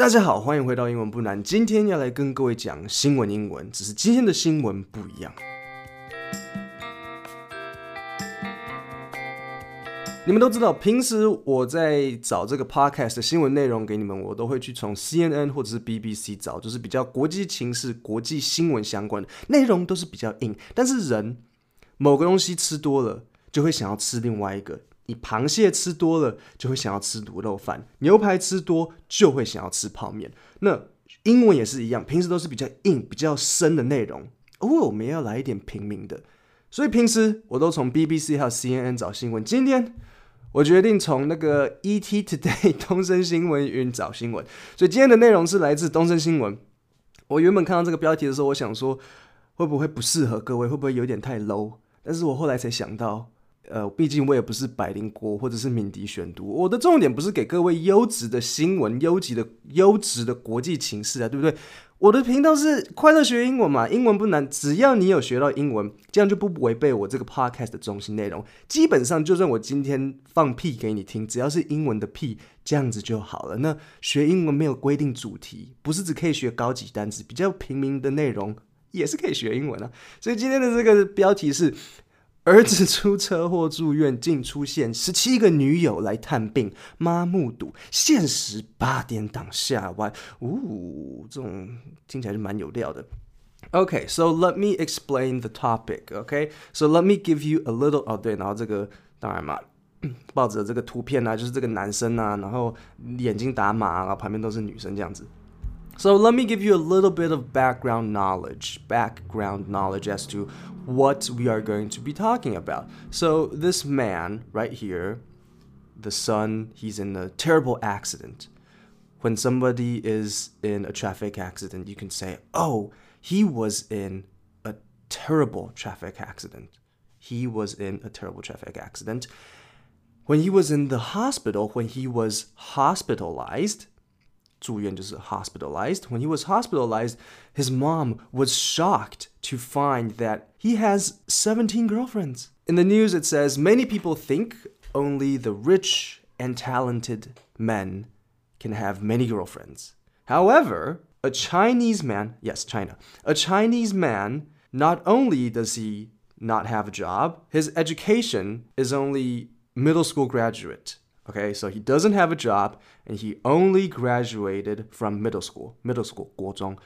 大家好，欢迎回到英文不难。今天要来跟各位讲新闻英文，只是今天的新闻不一样。你们都知道，平时我在找这个 podcast 的新闻内容给你们，我都会去从 CNN 或者是 BBC 找，就是比较国际情势、国际新闻相关的内容，都是比较硬。但是人某个东西吃多了，就会想要吃另外一个。你螃蟹吃多了，就会想要吃卤肉饭；牛排吃多，就会想要吃泡面。那英文也是一样，平时都是比较硬、比较深的内容，偶尔我们要来一点平民的。所以平时我都从 BBC 还有 CNN 找新闻。今天我决定从那个 ET Today 东森新闻云找新闻。所以今天的内容是来自东森新闻。我原本看到这个标题的时候，我想说会不会不适合各位，会不会有点太 low？但是我后来才想到。呃，毕竟我也不是百灵国或者是敏迪选读，我的重点不是给各位优质的新闻、优质的优质的国际情势啊，对不对？我的频道是快乐学英文嘛，英文不难，只要你有学到英文，这样就不违背我这个 podcast 的中心内容。基本上，就算我今天放屁给你听，只要是英文的屁，这样子就好了。那学英文没有规定主题，不是只可以学高级单词，比较平民的内容也是可以学英文啊。所以今天的这个标题是。儿子出车祸住院，竟出现十七个女友来探病，妈目睹，现实八点档下歪，呜，这种听起来是蛮有料的。Okay, so let me explain the topic. Okay, so let me give you a little. 哦，对，然后这个当然嘛，报纸的这个图片呢，就是这个男生啊，然后眼睛打码，然后旁边都是女生这样子。So let me give you a little bit of background knowledge, background knowledge as to what we are going to be talking about. So this man right here, the son, he's in a terrible accident. When somebody is in a traffic accident, you can say, "Oh, he was in a terrible traffic accident." He was in a terrible traffic accident. When he was in the hospital, when he was hospitalized, 住院就是 hospitalized. When he was hospitalized, his mom was shocked to find that he has 17 girlfriends. In the news, it says many people think only the rich and talented men can have many girlfriends. However, a Chinese man, yes, China, a Chinese man, not only does he not have a job, his education is only middle school graduate. Okay, so he doesn't have a job and he only graduated from middle school, middle school, 国中.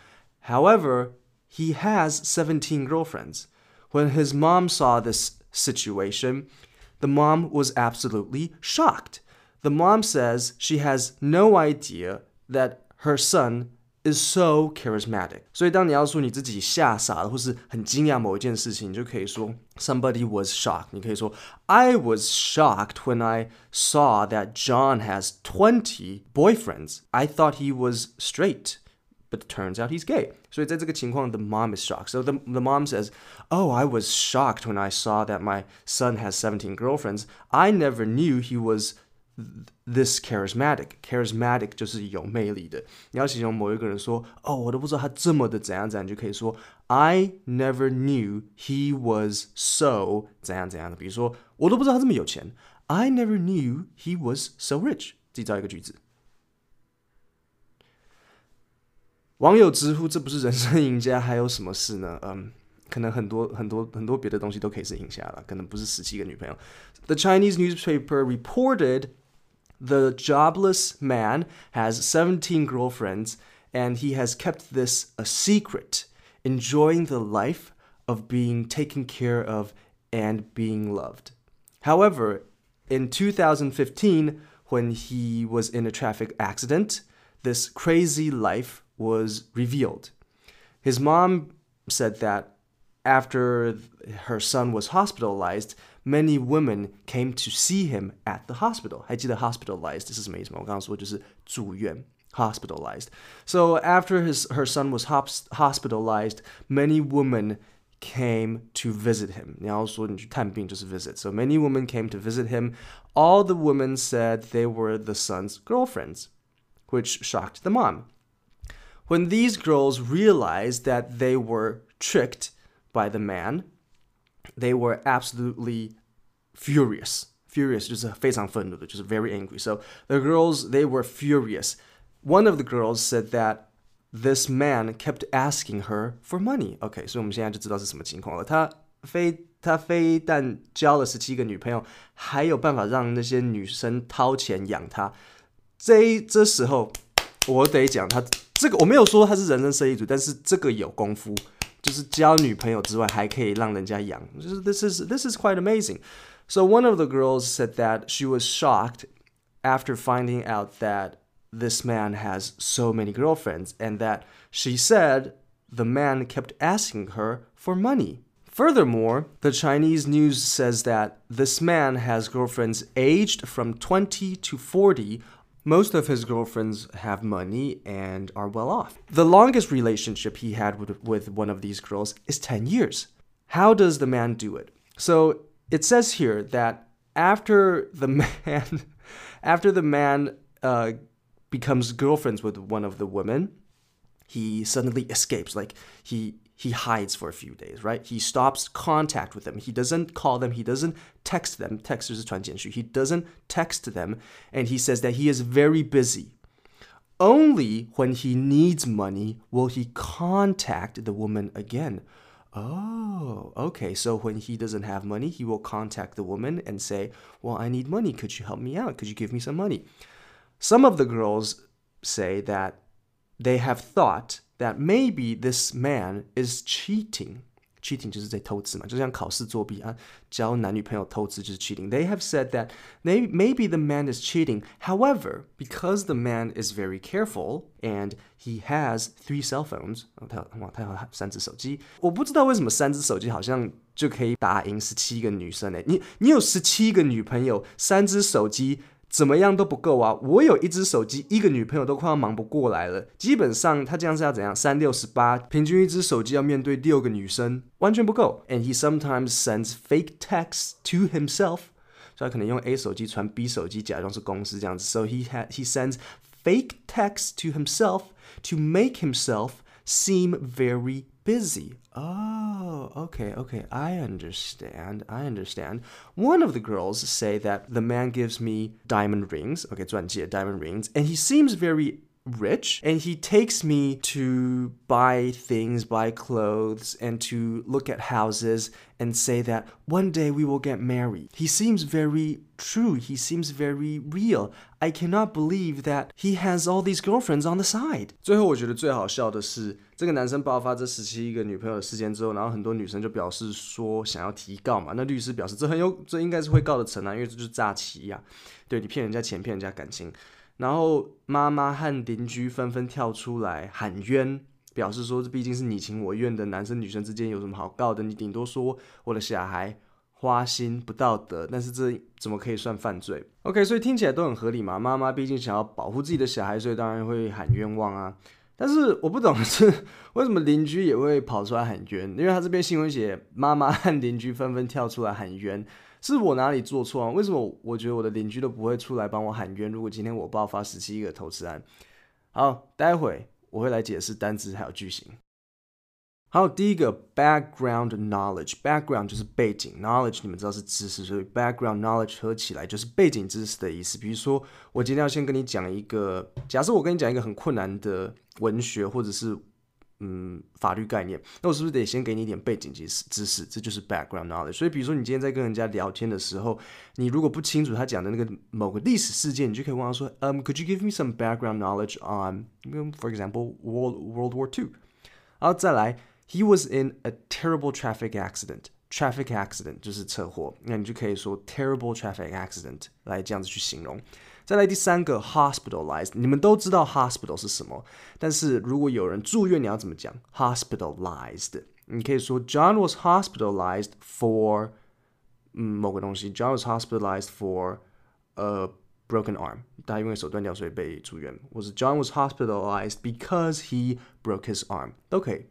However, he has 17 girlfriends. When his mom saw this situation, the mom was absolutely shocked. The mom says she has no idea that her son is so charismatic。所以当你要说你自己吓傻了，或是很惊讶某一件事情，你就可以说 somebody was shocked。你可以说 I was shocked when I saw that John has twenty boyfriends. I thought he was straight. But it turns out he's gay. 所以在这个情况，the mom is shocked. So the, the mom says, Oh, I was shocked when I saw that my son has 17 girlfriends. I never knew he was this charismatic, charismatic 就是有魅力的。你要形容某一个人说，哦，我都不知道他这么的怎样怎样，就可以说 I never knew he was so 怎样怎样的。比如说，我都不知道他这么有钱。I never knew he was so rich。自己造一个句子。网友直呼这不是人生赢家，还有什么事呢？嗯。可能很多很多很多别的东西都可以是赢下了，可能不是十七个女朋友。The Chinese newspaper reported the jobless man has 17 girlfriends and he has kept this a secret, enjoying the life of being taken care of and being loved. However, in 2015, when he was in a traffic accident, this crazy life was revealed. His mom said that after her son was hospitalized, many women came to see him at the hospital. 还记得 hospitalized 是什么意思吗？我刚刚说就是住院 hospitalized. So after his her son was hospitalized, many women came to visit him. 你要说你去探病就是 visit. So many women came to visit him. All the women said they were the son's girlfriends, which shocked the mom. When these girls realized that they were tricked by the man, they were absolutely furious. Furious 就是非常愤怒的，就是 very angry. So the girls they were furious. One of the girls said that this man kept asking her for money. OK，所以我们现在就知道是什么情况了。他非他非但交了十七个女朋友，还有办法让那些女生掏钱养他。这这时候，我得讲他这个我没有说他是人生设计组，但是这个有功夫， 就是交女朋友之外，还可以让人家养。就是 this is this is quite amazing. So one of the girls said that she was shocked after finding out that this man has so many girlfriends and that she said the man kept asking her for money. Furthermore, the Chinese news says that this man has girlfriends aged from 20 to 40 most of his girlfriends have money and are well off. The longest relationship he had with, with one of these girls is 10 years. How does the man do it? So it says here that after the man after the man uh, becomes girlfriends with one of the women, he suddenly escapes. Like he he hides for a few days, right? He stops contact with them. He doesn't call them. He doesn't text them. Text is He doesn't text them, and he says that he is very busy. Only when he needs money will he contact the woman again. Oh, okay. So when he doesn't have money, he will contact the woman and say, Well, I need money. Could you help me out? Could you give me some money? Some of the girls say that they have thought that maybe this man is cheating. Cheating 就是在偷吃嘛，就像考试作弊啊，交男女朋友偷吃就是 cheating. They have said that maybe maybe the man is cheating. However, because the man is very careful and he has three cell phones，他哇他有三只手机，我不知道为什么三只手机好像就可以打赢十七个女生呢？你你有十七个女朋友，三只手机。 怎么样都不够啊！我有一只手机，一个女朋友都快要忙不过来了。基本上他这样是要怎样？三六十八，平均一只手机要面对六个女生，完全不够。And he sometimes sends fake texts to himself，所以他可能用 A 手机传 B 手机，假装是公司这样子。So he had he sends fake texts to himself to make himself seem very busy. Oh, okay, okay. I understand. I understand. One of the girls say that the man gives me diamond rings. Okay, 钻戒 diamond rings, and he seems very rich and he takes me to buy things, buy clothes, and to look at houses and say that one day we will get married. He seems very true. He seems very real. I cannot believe that he has all these girlfriends on the side. 最后我觉得最好笑的是，这个男生爆发这十七个女朋友的事件之后，然后很多女生就表示说想要提告嘛。那律师表示这很有，这应该是会告得成啊，因为这就是诈欺呀、啊。对你骗人家钱，骗人家感情。 然后妈妈和邻居纷纷跳出来喊冤，表示说这毕竟是你情我愿的男生女生之间有什么好告的？你顶多说我的小孩花心不道德，但是这怎么可以算犯罪？OK，所以听起来都很合理嘛。妈妈毕竟想要保护自己的小孩，所以当然会喊冤枉啊。但是我不懂的是 为什么邻居也会跑出来喊冤？因为他这边新闻写妈妈和邻居纷纷跳出来喊冤。是我哪里做错啊？为什么我觉得我的邻居都不会出来帮我喊冤？如果今天我爆发十七个投资案，好，待会我会来解释单词还有句型。好，第一个 background knowledge，background 就是背景，knowledge 你们知道是知识，所以 background knowledge 合起来就是背景知识的意思。比如说，我今天要先跟你讲一个，假设我跟你讲一个很困难的文学，或者是。嗯，法律概念，那我是不是得先给你一点背景知识？知识，这就是 background knowledge。所以，比如说你今天在跟人家聊天的时候，你如果不清楚他讲的那个某个历史事件，你就可以问他说，嗯，Could you give me some background knowledge on，for example World World War Two？然后再来 ，He was in a terrible traffic accident。traffic accident 就是车祸，那你就可以说 terrible traffic accident 来这样子去形容。再来第三个 hospitalized，你们都知道 hospital 是什么，但是如果有人住院，你要怎么讲？hospitalized，你可以说 John was hospitalized for 嗯某个东西，John was hospitalized for a broken arm，他因为手断掉所以被住院。或是 John was hospitalized because he broke his arm，都可以。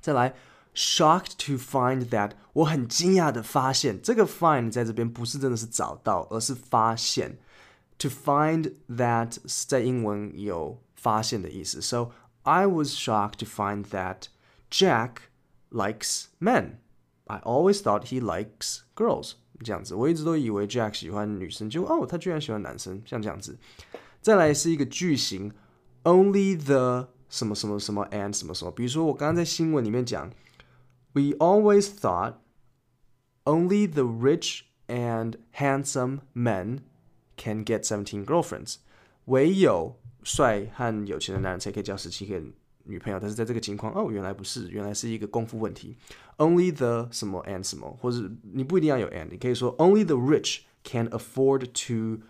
再来 shocked to find that，我很惊讶的发现，这个 find 在这边不是真的是找到，而是发现。to find that 在英文有发现的意思。So I was shocked to find that Jack likes men. I always thought he likes girls. 这样子，我一直都以为 Jack 喜欢女生，结果哦，他居然喜欢男生，像这样子。再来是一个句型 only the 什么什么什么 and 什么什么。比如说我刚刚在新闻里面讲，We always thought only the rich and handsome men can get seventeen girlfriends，唯有帅和有钱的男人才可以交十七个女朋友。但是在这个情况，哦，原来不是，原来是一个功夫问题。Only the 什么 and 什么，或者你不一定要有 and，你可以说 Only the rich can afford to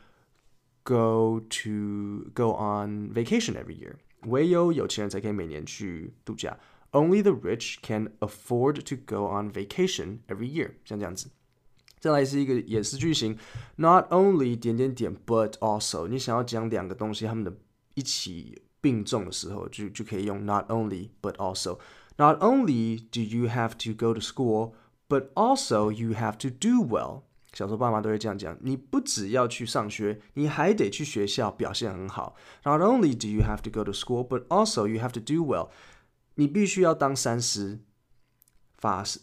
go to go on vacation every year。 唯有有钱人才可以每年去度假。Only the rich can afford to go on vacation every year，像这样子。再来是一个也是句型，not only 点点点，but also。你想要讲两个东西，它们的一起并重的时候，就就可以用 not only but also。Not only do you have to go to school, but also you have to do well。 小时候爸妈都会这样讲，你不只要去上学，你还得去学校表现很好。Not only do you have to go to school, but also you have to do well。你必须要当三师、法师、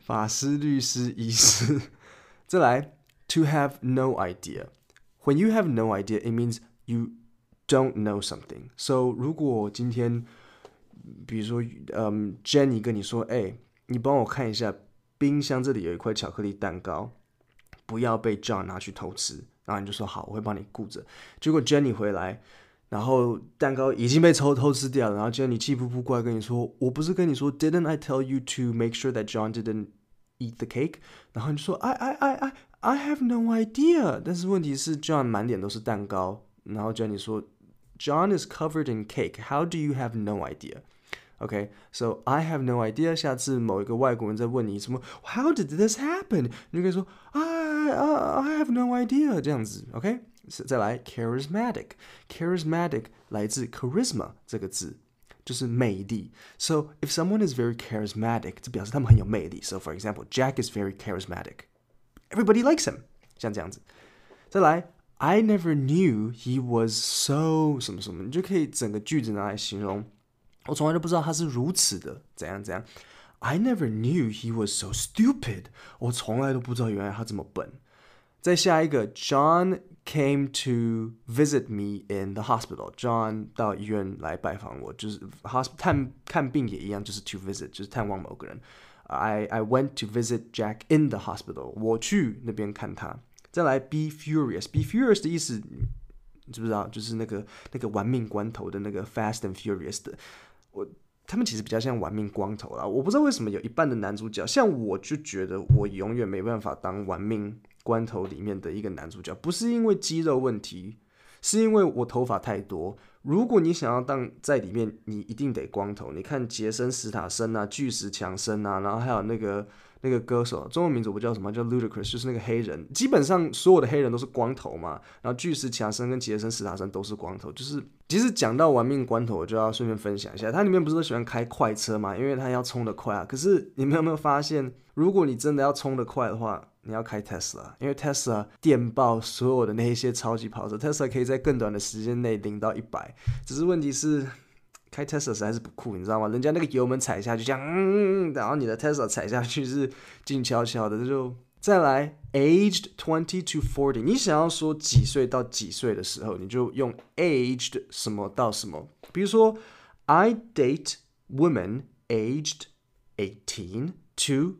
法师、律师、医师。再来，to have no idea。When you have no idea, it means you don't know something. So 如果今天，比如说，嗯，Jenny 跟你说，哎，你帮我看一下。冰箱这里有一块巧克力蛋糕，不要被 John 拿去偷吃。然后你就说好，我会帮你顾着。结果 Jenny 回来，然后蛋糕已经被偷偷吃掉了。然后 Jenny 气呼呼过来跟你说：“我不是跟你说，Didn't I tell you to make sure that John didn't eat the cake？” 然后你就说：“I I I I I have no idea。”但是问题是 John 满脸都是蛋糕。然后 Jenny 说：“John is covered in cake. How do you have no idea？” Okay, so I have no idea. 下次某一个外国人在问你什么，How did this happen？你就可以说 I I have no idea 这样子。OK，再来 charismatic，charismatic 来自 charisma 这个字，就是魅力。So if someone is very charismatic，这表示他们很有魅力。So for example, Jack is very charismatic. Everybody likes him. 像这样子。再来 I never knew he was so 什么什么，你就可以整个句子拿来形容。 我从来都不知道他是如此的怎样怎样。I never knew he was so stupid。我从来都不知道原来他这么笨。再下一个，John came to visit me in the hospital。John 到医院来拜访我，就是 hosp 探看病也一样，就是 to visit，就是探望某个人。I I went to visit Jack in the hospital。我去那边看他。再来，be furious。be furious 的意思，你知不知道？就是那个那个玩命关头的那个 Fast and Furious 的。 我他们其实比较像玩命光头啦，我不知道为什么有一半的男主角，像我就觉得我永远没办法当玩命光头里面的一个男主角，不是因为肌肉问题，是因为我头发太多。如果你想要当在里面，你一定得光头。你看杰森·斯塔森啊，巨石强森啊，然后还有那个。那个歌手中文名字不叫什么，叫 Ludacris，就是那个黑人。基本上所有的黑人都是光头嘛，然后巨石强森跟杰森斯塔森都是光头。就是其实讲到玩命关头，我就要顺便分享一下，它里面不是都喜欢开快车嘛，因为他要冲得快啊。可是你们有没有发现，如果你真的要冲得快的话，你要开 Tesla，因为 Tesla 电爆所有的那些超级跑车，Tesla 可以在更短的时间内零到一百。只是问题是。开 Tesla 实在是不酷，你知道吗？人家那个油门踩下去，这样，嗯，然后你的 Tesla 踩下去是静悄悄的。就再来，aged twenty to forty，你想要说几岁到几岁的时候，你就用 aged 什么到什么。比如说，I date women aged eighteen to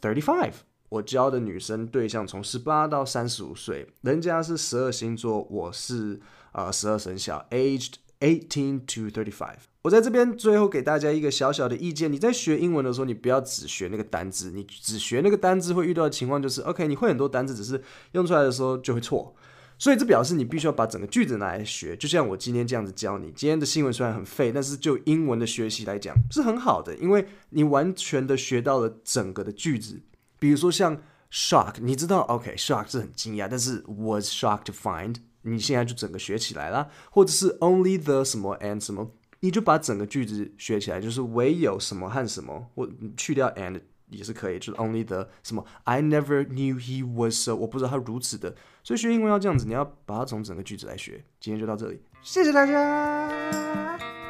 thirty five。我交的女生对象从十八到三十五岁，人家是十二星座，我是呃十二生肖，aged。Eighteen to thirty-five。我在这边最后给大家一个小小的意见：你在学英文的时候，你不要只学那个单字，你只学那个单字会遇到的情况就是，OK，你会很多单字，只是用出来的时候就会错。所以这表示你必须要把整个句子拿来学。就像我今天这样子教你，今天的新闻虽然很废，但是就英文的学习来讲是很好的，因为你完全的学到了整个的句子。比如说像 shock，你知道，OK，shock 是很惊讶，但是 was shocked to find。你现在就整个学起来啦，或者是 only the 什么 and 什么，你就把整个句子学起来，就是唯有什么和什么，或去掉 and 也是可以，就是 only the 什么。I never knew he was so，我不知道他如此的。所以学英文要这样子，你要把它从整个句子来学。今天就到这里，谢谢大家。